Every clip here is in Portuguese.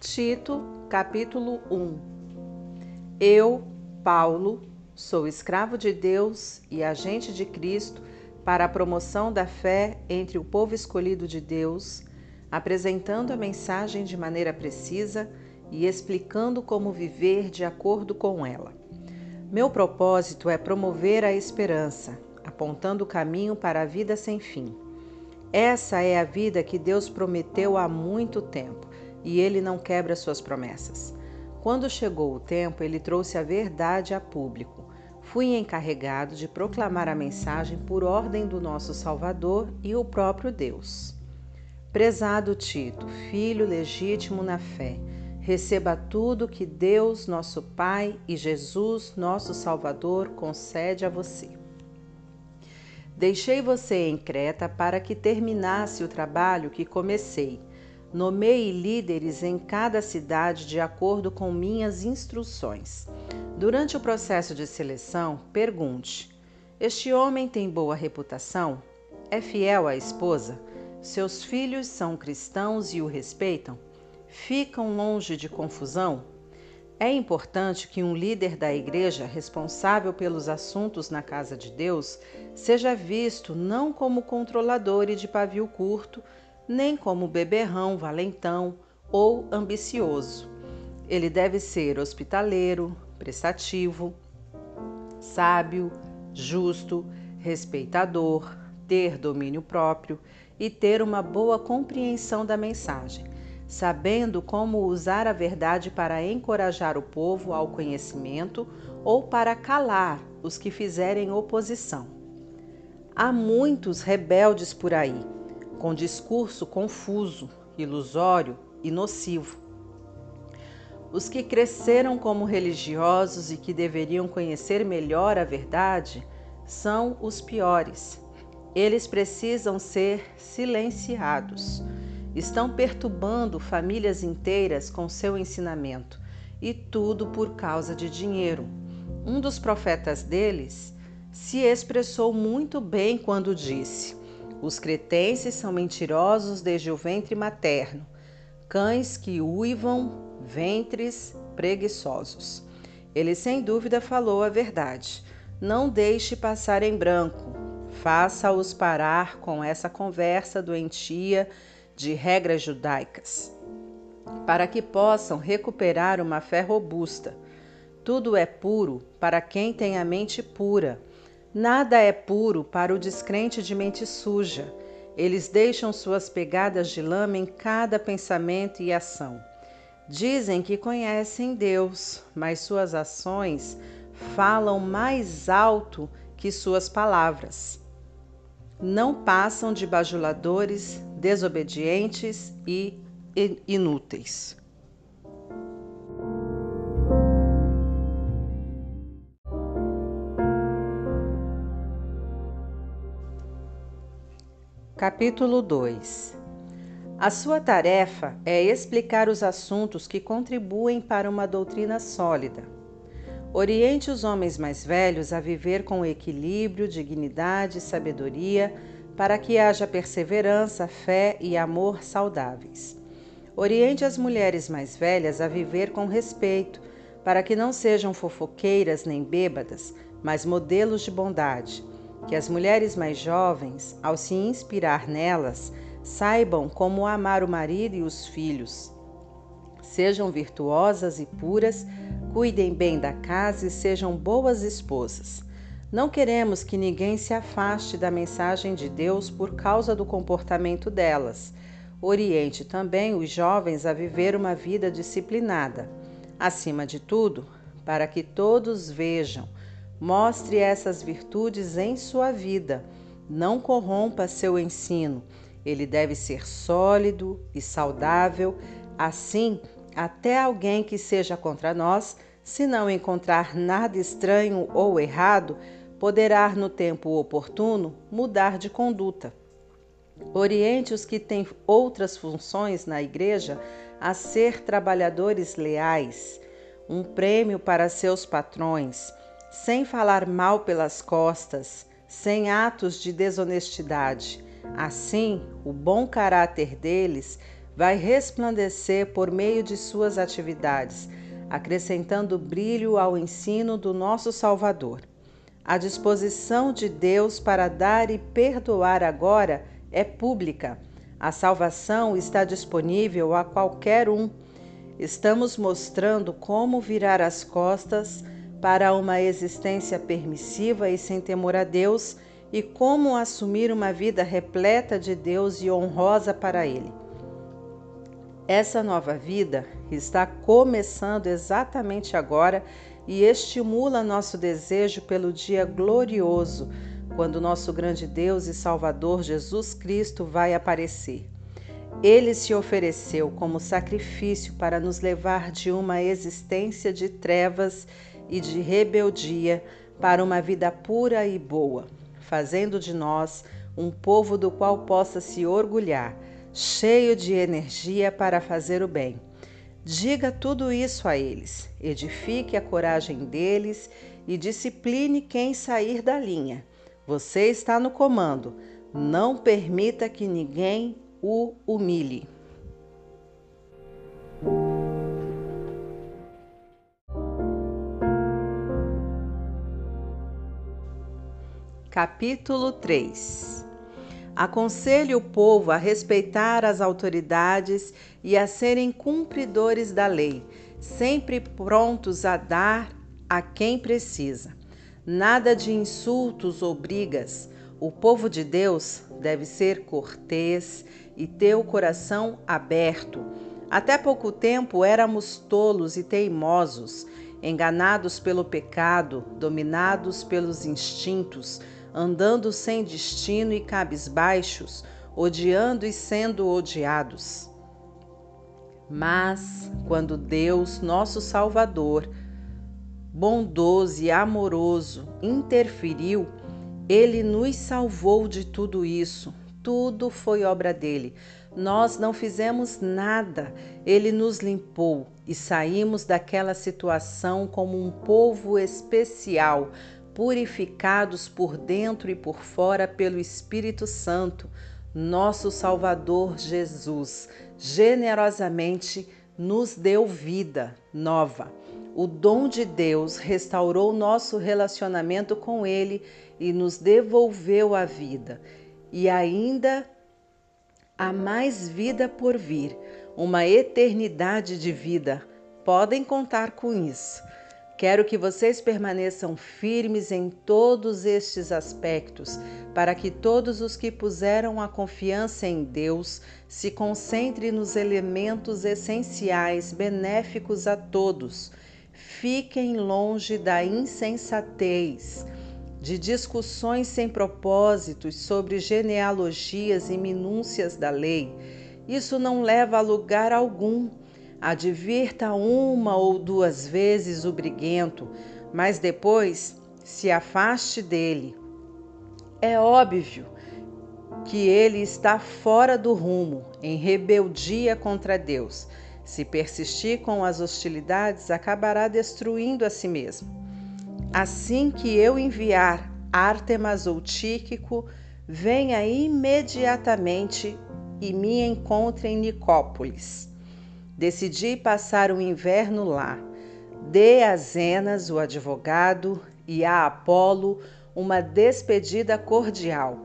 Tito, capítulo 1 Eu, Paulo, sou escravo de Deus e agente de Cristo para a promoção da fé entre o povo escolhido de Deus, apresentando a mensagem de maneira precisa e explicando como viver de acordo com ela. Meu propósito é promover a esperança, apontando o caminho para a vida sem fim. Essa é a vida que Deus prometeu há muito tempo e ele não quebra suas promessas. Quando chegou o tempo, ele trouxe a verdade a público. Fui encarregado de proclamar a mensagem por ordem do nosso Salvador e o próprio Deus. Prezado Tito, filho legítimo na fé, receba tudo que Deus, nosso Pai, e Jesus, nosso Salvador, concede a você. Deixei você em Creta para que terminasse o trabalho que comecei Nomei líderes em cada cidade de acordo com minhas instruções. Durante o processo de seleção, pergunte: Este homem tem boa reputação? É fiel à esposa? Seus filhos são cristãos e o respeitam? Ficam longe de confusão? É importante que um líder da igreja responsável pelos assuntos na casa de Deus seja visto não como controlador e de pavio curto, nem como beberrão, valentão ou ambicioso. Ele deve ser hospitaleiro, prestativo, sábio, justo, respeitador, ter domínio próprio e ter uma boa compreensão da mensagem, sabendo como usar a verdade para encorajar o povo ao conhecimento ou para calar os que fizerem oposição. Há muitos rebeldes por aí com discurso confuso, ilusório e nocivo. Os que cresceram como religiosos e que deveriam conhecer melhor a verdade são os piores. Eles precisam ser silenciados. Estão perturbando famílias inteiras com seu ensinamento, e tudo por causa de dinheiro. Um dos profetas deles se expressou muito bem quando disse: os cretenses são mentirosos desde o ventre materno, cães que uivam, ventres preguiçosos. Ele sem dúvida falou a verdade. Não deixe passar em branco. Faça-os parar com essa conversa doentia de regras judaicas, para que possam recuperar uma fé robusta. Tudo é puro para quem tem a mente pura Nada é puro para o descrente de mente suja. Eles deixam suas pegadas de lama em cada pensamento e ação. Dizem que conhecem Deus, mas suas ações falam mais alto que suas palavras. Não passam de bajuladores, desobedientes e inúteis. Capítulo 2 A sua tarefa é explicar os assuntos que contribuem para uma doutrina sólida. Oriente os homens mais velhos a viver com equilíbrio, dignidade e sabedoria, para que haja perseverança, fé e amor saudáveis. Oriente as mulheres mais velhas a viver com respeito, para que não sejam fofoqueiras nem bêbadas, mas modelos de bondade que as mulheres mais jovens, ao se inspirar nelas, saibam como amar o marido e os filhos. Sejam virtuosas e puras, cuidem bem da casa e sejam boas esposas. Não queremos que ninguém se afaste da mensagem de Deus por causa do comportamento delas. Oriente também os jovens a viver uma vida disciplinada. Acima de tudo, para que todos vejam Mostre essas virtudes em sua vida. Não corrompa seu ensino. Ele deve ser sólido e saudável. Assim, até alguém que seja contra nós, se não encontrar nada estranho ou errado, poderá, no tempo oportuno, mudar de conduta. Oriente os que têm outras funções na igreja a ser trabalhadores leais, um prêmio para seus patrões sem falar mal pelas costas, sem atos de desonestidade. Assim, o bom caráter deles vai resplandecer por meio de suas atividades, acrescentando brilho ao ensino do nosso Salvador. A disposição de Deus para dar e perdoar agora é pública. A salvação está disponível a qualquer um. Estamos mostrando como virar as costas para uma existência permissiva e sem temor a Deus e como assumir uma vida repleta de Deus e honrosa para Ele. Essa nova vida está começando exatamente agora e estimula nosso desejo pelo dia glorioso, quando nosso grande Deus e Salvador Jesus Cristo vai aparecer. Ele se ofereceu como sacrifício para nos levar de uma existência de trevas e de rebeldia para uma vida pura e boa, fazendo de nós um povo do qual possa se orgulhar, cheio de energia para fazer o bem. Diga tudo isso a eles, edifique a coragem deles e discipline quem sair da linha. Você está no comando, não permita que ninguém o humilhe. Capítulo 3 Aconselhe o povo a respeitar as autoridades e a serem cumpridores da lei, sempre prontos a dar a quem precisa. Nada de insultos ou brigas. O povo de Deus deve ser cortês e ter o coração aberto. Até pouco tempo éramos tolos e teimosos, enganados pelo pecado, dominados pelos instintos andando sem destino e cabisbaixos, odiando e sendo odiados. Mas quando Deus, nosso Salvador, bondoso e amoroso, interferiu, ele nos salvou de tudo isso. Tudo foi obra dele. Nós não fizemos nada. Ele nos limpou e saímos daquela situação como um povo especial, purificados por dentro e por fora pelo Espírito Santo, nosso Salvador Jesus, generosamente nos deu vida nova. O dom de Deus restaurou nosso relacionamento com Ele e nos devolveu a vida. E ainda há mais vida por vir, uma eternidade de vida. Podem contar com isso. Quero que vocês permaneçam firmes em todos estes aspectos, para que todos os que puseram a confiança em Deus se concentrem nos elementos essenciais benéficos a todos. Fiquem longe da insensatez, de discussões sem propósitos sobre genealogias e minúcias da lei. Isso não leva a lugar algum Advirta uma ou duas vezes o briguento, mas depois se afaste dele. É óbvio que ele está fora do rumo, em rebeldia contra Deus. Se persistir com as hostilidades, acabará destruindo a si mesmo. Assim que eu enviar Artemas ou Tíquico, venha imediatamente e me encontre em Nicópolis. Decidi passar o inverno lá. Dê a Zenas, o advogado, e a Apolo uma despedida cordial.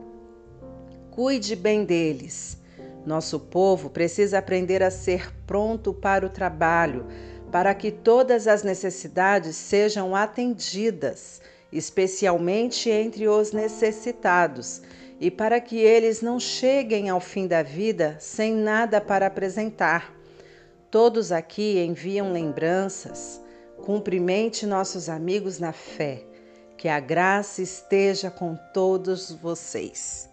Cuide bem deles. Nosso povo precisa aprender a ser pronto para o trabalho, para que todas as necessidades sejam atendidas, especialmente entre os necessitados, e para que eles não cheguem ao fim da vida sem nada para apresentar. Todos aqui enviam lembranças. Cumprimente nossos amigos na fé. Que a graça esteja com todos vocês.